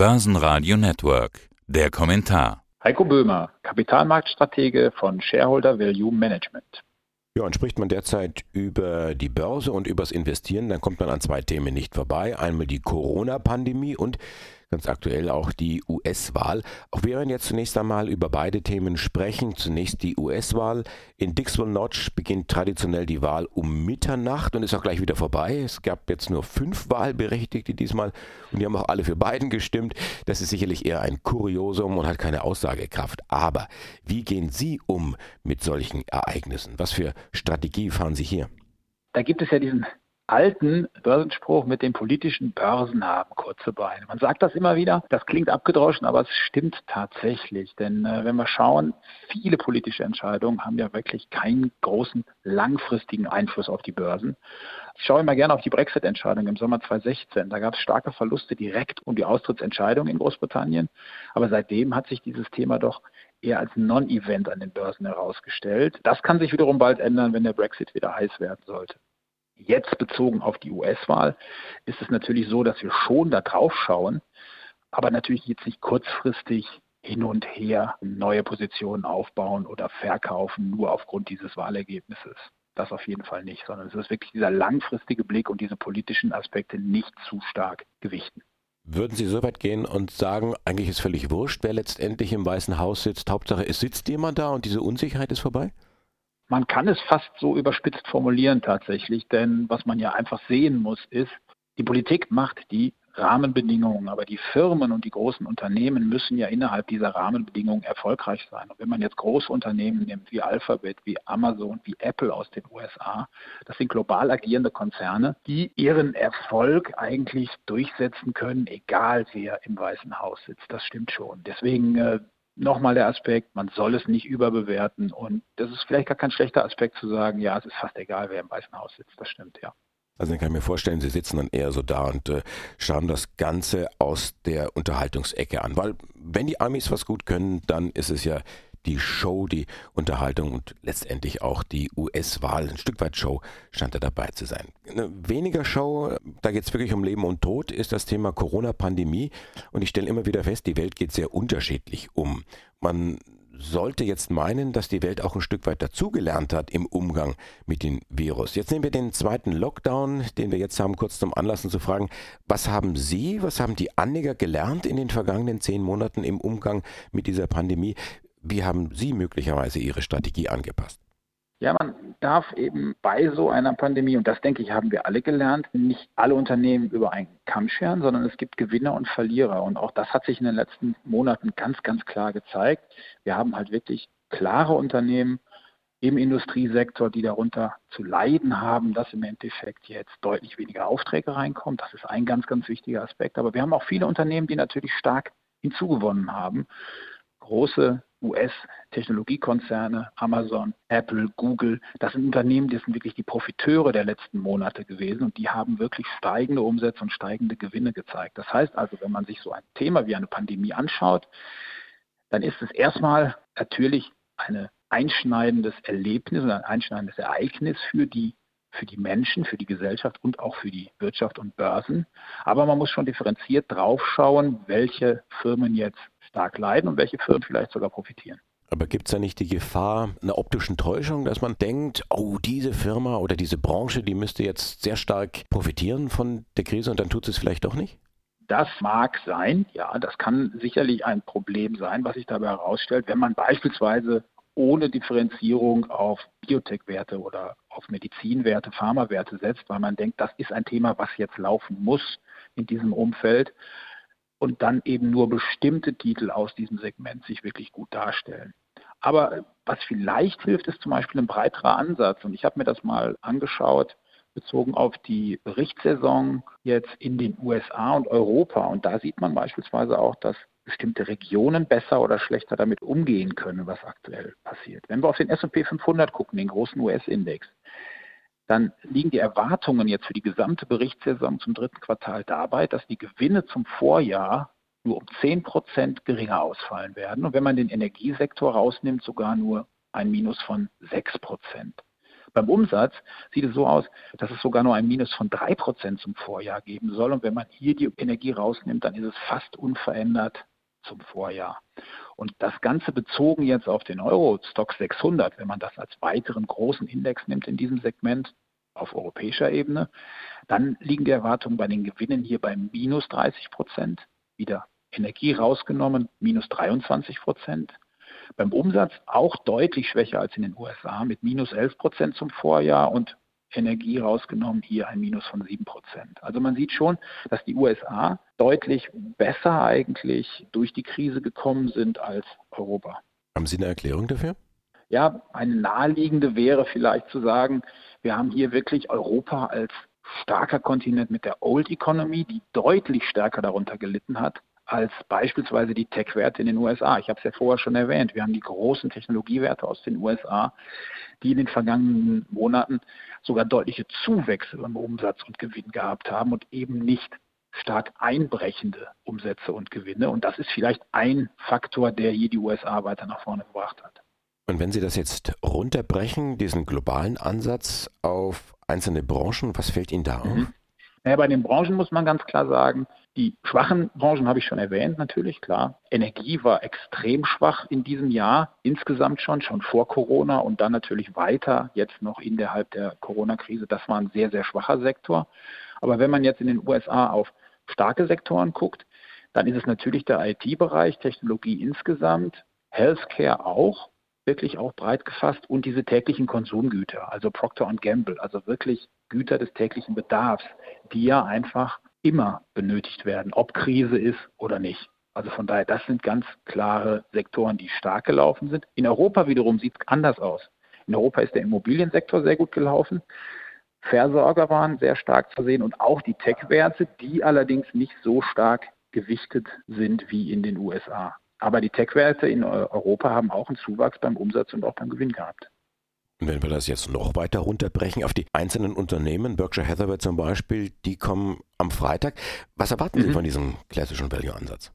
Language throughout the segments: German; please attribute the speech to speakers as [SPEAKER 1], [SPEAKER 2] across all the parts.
[SPEAKER 1] Börsenradio Network. Der Kommentar.
[SPEAKER 2] Heiko Böhmer, Kapitalmarktstratege von Shareholder Value Management.
[SPEAKER 3] Ja, und spricht man derzeit über die Börse und übers Investieren, dann kommt man an zwei Themen nicht vorbei. Einmal die Corona-Pandemie und ganz aktuell auch die US-Wahl. Auch wir werden jetzt zunächst einmal über beide Themen sprechen. Zunächst die US-Wahl. In Dixville Notch beginnt traditionell die Wahl um Mitternacht und ist auch gleich wieder vorbei. Es gab jetzt nur fünf Wahlberechtigte diesmal und die haben auch alle für Biden gestimmt. Das ist sicherlich eher ein Kuriosum und hat keine Aussagekraft. Aber wie gehen Sie um mit solchen Ereignissen? Was für Strategie fahren Sie hier?
[SPEAKER 2] Da gibt es ja diesen alten Börsenspruch mit den politischen Börsen haben kurze Beine. Man sagt das immer wieder, das klingt abgedroschen, aber es stimmt tatsächlich. Denn äh, wenn wir schauen, viele politische Entscheidungen haben ja wirklich keinen großen langfristigen Einfluss auf die Börsen. Ich schaue immer gerne auf die Brexit-Entscheidung im Sommer 2016. Da gab es starke Verluste direkt um die Austrittsentscheidung in Großbritannien. Aber seitdem hat sich dieses Thema doch eher als Non-Event an den Börsen herausgestellt. Das kann sich wiederum bald ändern, wenn der Brexit wieder heiß werden sollte. Jetzt bezogen auf die US-Wahl ist es natürlich so, dass wir schon da drauf schauen, aber natürlich jetzt nicht kurzfristig hin und her neue Positionen aufbauen oder verkaufen, nur aufgrund dieses Wahlergebnisses. Das auf jeden Fall nicht, sondern es ist wirklich dieser langfristige Blick und diese politischen Aspekte nicht zu stark gewichten.
[SPEAKER 3] Würden Sie so weit gehen und sagen, eigentlich ist völlig wurscht, wer letztendlich im Weißen Haus sitzt, Hauptsache es sitzt jemand da und diese Unsicherheit ist vorbei?
[SPEAKER 2] Man kann es fast so überspitzt formulieren tatsächlich, denn was man ja einfach sehen muss, ist, die Politik macht die Rahmenbedingungen, aber die Firmen und die großen Unternehmen müssen ja innerhalb dieser Rahmenbedingungen erfolgreich sein. Und wenn man jetzt große Unternehmen nimmt, wie Alphabet, wie Amazon, wie Apple aus den USA, das sind global agierende Konzerne, die ihren Erfolg eigentlich durchsetzen können, egal wer im Weißen Haus sitzt. Das stimmt schon. Deswegen äh, nochmal der Aspekt, man soll es nicht überbewerten. Und das ist vielleicht gar kein schlechter Aspekt zu sagen, ja, es ist fast egal, wer im Weißen Haus sitzt. Das stimmt, ja.
[SPEAKER 3] Also ich kann mir vorstellen, Sie sitzen dann eher so da und äh, schauen das Ganze aus der Unterhaltungsecke an. Weil wenn die Amis was gut können, dann ist es ja die Show, die Unterhaltung und letztendlich auch die US-Wahl, ein Stück weit Show, scheint da dabei zu sein. Eine weniger Show, da geht es wirklich um Leben und Tod, ist das Thema Corona-Pandemie. Und ich stelle immer wieder fest, die Welt geht sehr unterschiedlich um. Man sollte jetzt meinen, dass die Welt auch ein Stück weit dazugelernt hat im Umgang mit dem Virus. Jetzt nehmen wir den zweiten Lockdown, den wir jetzt haben, kurz zum Anlassen zu fragen, was haben Sie, was haben die Anleger gelernt in den vergangenen zehn Monaten im Umgang mit dieser Pandemie? Wie haben Sie möglicherweise Ihre Strategie angepasst?
[SPEAKER 2] Ja, man darf eben bei so einer Pandemie, und das denke ich, haben wir alle gelernt, nicht alle Unternehmen über einen Kamm scheren, sondern es gibt Gewinner und Verlierer. Und auch das hat sich in den letzten Monaten ganz, ganz klar gezeigt. Wir haben halt wirklich klare Unternehmen im Industriesektor, die darunter zu leiden haben, dass im Endeffekt jetzt deutlich weniger Aufträge reinkommen. Das ist ein ganz, ganz wichtiger Aspekt. Aber wir haben auch viele Unternehmen, die natürlich stark hinzugewonnen haben. Große US-Technologiekonzerne, Amazon, Apple, Google, das sind Unternehmen, die sind wirklich die Profiteure der letzten Monate gewesen und die haben wirklich steigende Umsätze und steigende Gewinne gezeigt. Das heißt also, wenn man sich so ein Thema wie eine Pandemie anschaut, dann ist es erstmal natürlich ein einschneidendes Erlebnis und ein einschneidendes Ereignis für die für die Menschen, für die Gesellschaft und auch für die Wirtschaft und Börsen. Aber man muss schon differenziert draufschauen, welche Firmen jetzt stark leiden und welche Firmen vielleicht sogar profitieren.
[SPEAKER 3] Aber gibt es da nicht die Gefahr einer optischen Täuschung, dass man denkt, oh, diese Firma oder diese Branche, die müsste jetzt sehr stark profitieren von der Krise und dann tut es vielleicht doch nicht?
[SPEAKER 2] Das mag sein, ja, das kann sicherlich ein Problem sein, was sich dabei herausstellt, wenn man beispielsweise ohne Differenzierung auf Biotech-Werte oder auf Medizinwerte, Pharmawerte setzt, weil man denkt, das ist ein Thema, was jetzt laufen muss in diesem Umfeld und dann eben nur bestimmte Titel aus diesem Segment sich wirklich gut darstellen. Aber was vielleicht hilft, ist zum Beispiel ein breiterer Ansatz. Und ich habe mir das mal angeschaut, bezogen auf die Berichtssaison jetzt in den USA und Europa. Und da sieht man beispielsweise auch, dass bestimmte Regionen besser oder schlechter damit umgehen können, was aktuell passiert. Wenn wir auf den S&P 500 gucken, den großen US-Index, dann liegen die Erwartungen jetzt für die gesamte Berichtssaison zum dritten Quartal dabei, dass die Gewinne zum Vorjahr nur um 10 Prozent geringer ausfallen werden. Und wenn man den Energiesektor rausnimmt, sogar nur ein Minus von 6 Prozent. Beim Umsatz sieht es so aus, dass es sogar nur ein Minus von 3% zum Vorjahr geben soll. Und wenn man hier die Energie rausnimmt, dann ist es fast unverändert zum Vorjahr. Und das Ganze bezogen jetzt auf den Euro-Stock 600, wenn man das als weiteren großen Index nimmt in diesem Segment auf europäischer Ebene, dann liegen die Erwartungen bei den Gewinnen hier bei minus 30 Prozent, wieder Energie rausgenommen, minus 23 Prozent. Beim Umsatz auch deutlich schwächer als in den USA mit minus 11 Prozent zum Vorjahr und Energie rausgenommen, hier ein Minus von 7 Prozent. Also man sieht schon, dass die USA deutlich besser eigentlich durch die Krise gekommen sind als Europa.
[SPEAKER 3] Haben Sie eine Erklärung dafür?
[SPEAKER 2] Ja, eine naheliegende wäre vielleicht zu sagen, wir haben hier wirklich Europa als starker Kontinent mit der Old Economy, die deutlich stärker darunter gelitten hat als beispielsweise die Tech-Werte in den USA. Ich habe es ja vorher schon erwähnt. Wir haben die großen Technologiewerte aus den USA, die in den vergangenen Monaten sogar deutliche Zuwächse beim Umsatz und Gewinn gehabt haben und eben nicht stark einbrechende Umsätze und Gewinne. Und das ist vielleicht ein Faktor, der hier die USA weiter nach vorne gebracht hat.
[SPEAKER 3] Und wenn Sie das jetzt runterbrechen, diesen globalen Ansatz auf einzelne Branchen, was fällt Ihnen da auf? Mhm.
[SPEAKER 2] Naja, bei den Branchen muss man ganz klar sagen, die schwachen Branchen habe ich schon erwähnt, natürlich, klar. Energie war extrem schwach in diesem Jahr, insgesamt schon, schon vor Corona und dann natürlich weiter, jetzt noch innerhalb der Corona-Krise. Das war ein sehr, sehr schwacher Sektor. Aber wenn man jetzt in den USA auf starke Sektoren guckt, dann ist es natürlich der IT-Bereich, Technologie insgesamt, Healthcare auch, wirklich auch breit gefasst und diese täglichen Konsumgüter, also Procter Gamble, also wirklich Güter des täglichen Bedarfs, die ja einfach immer benötigt werden, ob Krise ist oder nicht. Also von daher, das sind ganz klare Sektoren, die stark gelaufen sind. In Europa wiederum sieht es anders aus. In Europa ist der Immobiliensektor sehr gut gelaufen. Versorger waren sehr stark zu sehen und auch die Tech-Werte, die allerdings nicht so stark gewichtet sind wie in den USA. Aber die Tech-Werte in Europa haben auch einen Zuwachs beim Umsatz und auch beim Gewinn gehabt.
[SPEAKER 3] Wenn wir das jetzt noch weiter runterbrechen auf die einzelnen Unternehmen, Berkshire Hathaway zum Beispiel, die kommen am Freitag. Was erwarten mhm. Sie von diesem klassischen Value-Ansatz?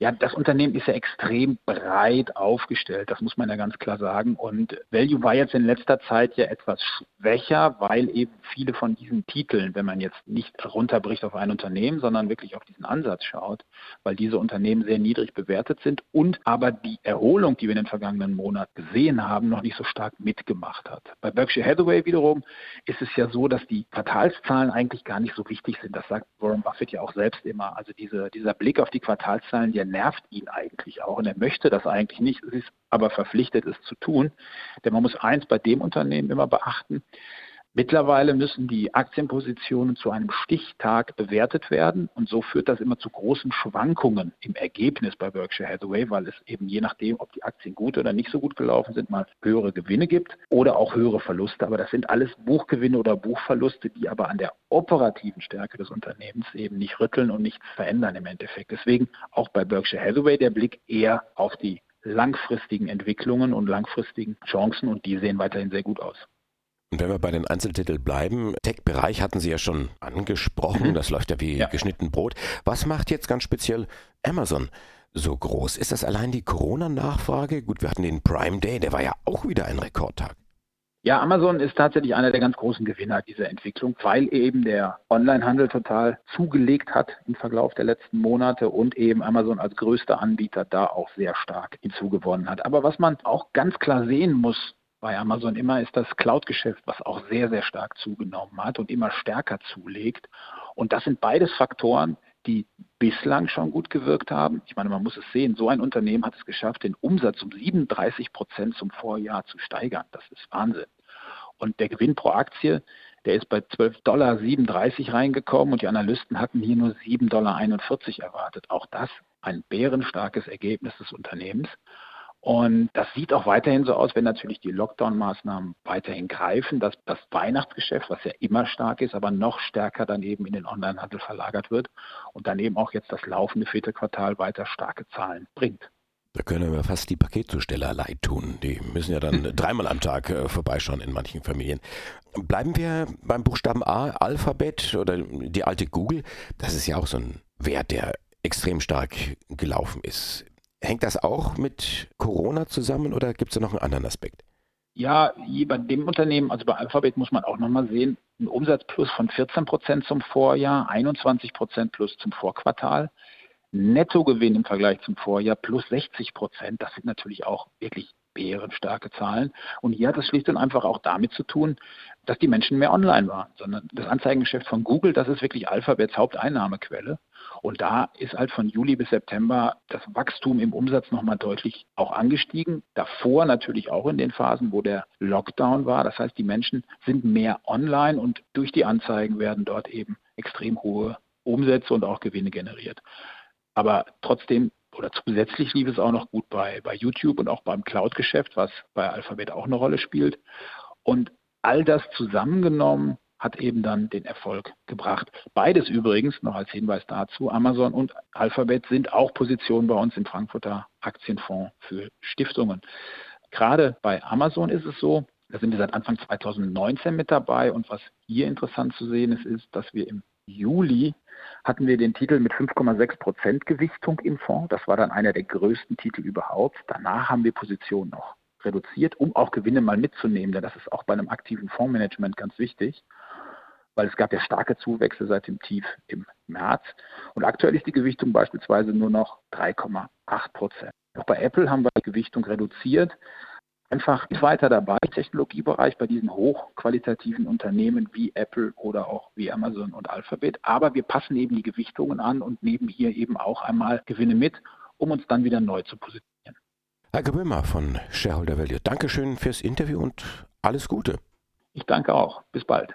[SPEAKER 2] Ja, das Unternehmen ist ja extrem breit aufgestellt, das muss man ja ganz klar sagen. Und Value war jetzt in letzter Zeit ja etwas schwächer, weil eben viele von diesen Titeln, wenn man jetzt nicht runterbricht auf ein Unternehmen, sondern wirklich auf diesen Ansatz schaut, weil diese Unternehmen sehr niedrig bewertet sind und aber die Erholung, die wir in den vergangenen Monaten gesehen haben, noch nicht so stark mitgemacht hat. Bei Berkshire Hathaway wiederum ist es ja so, dass die Quartalszahlen eigentlich gar nicht so wichtig sind. Das sagt Warren Buffett ja auch selbst immer. Also diese, dieser Blick auf die Quartalszahlen, der nervt ihn eigentlich auch und er möchte das eigentlich nicht, ist aber verpflichtet, es zu tun. Denn man muss eins bei dem Unternehmen immer beachten, Mittlerweile müssen die Aktienpositionen zu einem Stichtag bewertet werden und so führt das immer zu großen Schwankungen im Ergebnis bei Berkshire Hathaway, weil es eben je nachdem, ob die Aktien gut oder nicht so gut gelaufen sind, mal höhere Gewinne gibt oder auch höhere Verluste. Aber das sind alles Buchgewinne oder Buchverluste, die aber an der operativen Stärke des Unternehmens eben nicht rütteln und nichts verändern im Endeffekt. Deswegen auch bei Berkshire Hathaway der Blick eher auf die langfristigen Entwicklungen und langfristigen Chancen und die sehen weiterhin sehr gut aus.
[SPEAKER 3] Und wenn wir bei den Einzeltiteln bleiben, Tech-Bereich hatten Sie ja schon angesprochen, mhm. das läuft ja wie ja. geschnitten Brot. Was macht jetzt ganz speziell Amazon so groß? Ist das allein die Corona-Nachfrage? Gut, wir hatten den Prime Day, der war ja auch wieder ein Rekordtag.
[SPEAKER 2] Ja, Amazon ist tatsächlich einer der ganz großen Gewinner dieser Entwicklung, weil eben der Onlinehandel total zugelegt hat im Verlauf der letzten Monate und eben Amazon als größter Anbieter da auch sehr stark hinzugewonnen hat. Aber was man auch ganz klar sehen muss, bei Amazon immer ist das Cloud-Geschäft, was auch sehr, sehr stark zugenommen hat und immer stärker zulegt. Und das sind beides Faktoren, die bislang schon gut gewirkt haben. Ich meine, man muss es sehen, so ein Unternehmen hat es geschafft, den Umsatz um 37 Prozent zum Vorjahr zu steigern. Das ist Wahnsinn. Und der Gewinn pro Aktie, der ist bei 12,37 Dollar reingekommen und die Analysten hatten hier nur 7,41 Dollar erwartet. Auch das ein bärenstarkes Ergebnis des Unternehmens. Und das sieht auch weiterhin so aus, wenn natürlich die Lockdown-Maßnahmen weiterhin greifen, dass das Weihnachtsgeschäft, was ja immer stark ist, aber noch stärker dann eben in den Onlinehandel verlagert wird und dann eben auch jetzt das laufende vierte Quartal weiter starke Zahlen bringt.
[SPEAKER 3] Da können wir fast die Paketzusteller leid tun. Die müssen ja dann dreimal am Tag äh, vorbeischauen in manchen Familien. Bleiben wir beim Buchstaben A, Alphabet oder die alte Google. Das ist ja auch so ein Wert, der extrem stark gelaufen ist. Hängt das auch mit Corona zusammen oder gibt es da noch einen anderen Aspekt?
[SPEAKER 2] Ja, bei dem Unternehmen, also bei Alphabet muss man auch nochmal sehen, ein Umsatzplus von 14 Prozent zum Vorjahr, 21 Prozent plus zum Vorquartal. Nettogewinn im Vergleich zum Vorjahr plus 60 Prozent. Das sind natürlich auch wirklich bärenstarke Zahlen. Und hier hat es schlicht und einfach auch damit zu tun, dass die Menschen mehr online waren, sondern das Anzeigengeschäft von Google, das ist wirklich Alphabets Haupteinnahmequelle. Und da ist halt von Juli bis September das Wachstum im Umsatz nochmal deutlich auch angestiegen. Davor natürlich auch in den Phasen, wo der Lockdown war. Das heißt, die Menschen sind mehr online und durch die Anzeigen werden dort eben extrem hohe Umsätze und auch Gewinne generiert. Aber trotzdem oder zusätzlich lief es auch noch gut bei, bei YouTube und auch beim Cloud-Geschäft, was bei Alphabet auch eine Rolle spielt. Und all das zusammengenommen hat eben dann den Erfolg gebracht. Beides übrigens, noch als Hinweis dazu, Amazon und Alphabet sind auch Positionen bei uns im Frankfurter Aktienfonds für Stiftungen. Gerade bei Amazon ist es so, da sind wir seit Anfang 2019 mit dabei und was hier interessant zu sehen ist, ist, dass wir im Juli hatten wir den Titel mit 5,6 Prozent Gewichtung im Fonds. Das war dann einer der größten Titel überhaupt. Danach haben wir Positionen noch reduziert, um auch Gewinne mal mitzunehmen, denn das ist auch bei einem aktiven Fondsmanagement ganz wichtig weil es gab ja starke Zuwächse seit dem Tief im März. Und aktuell ist die Gewichtung beispielsweise nur noch 3,8 Prozent. Auch bei Apple haben wir die Gewichtung reduziert. Einfach weiter dabei, im Technologiebereich bei diesen hochqualitativen Unternehmen wie Apple oder auch wie Amazon und Alphabet. Aber wir passen eben die Gewichtungen an und nehmen hier eben auch einmal Gewinne mit, um uns dann wieder neu zu positionieren.
[SPEAKER 3] Herr Gebömer von Shareholder Value, Dankeschön fürs Interview und alles Gute.
[SPEAKER 2] Ich danke auch. Bis bald.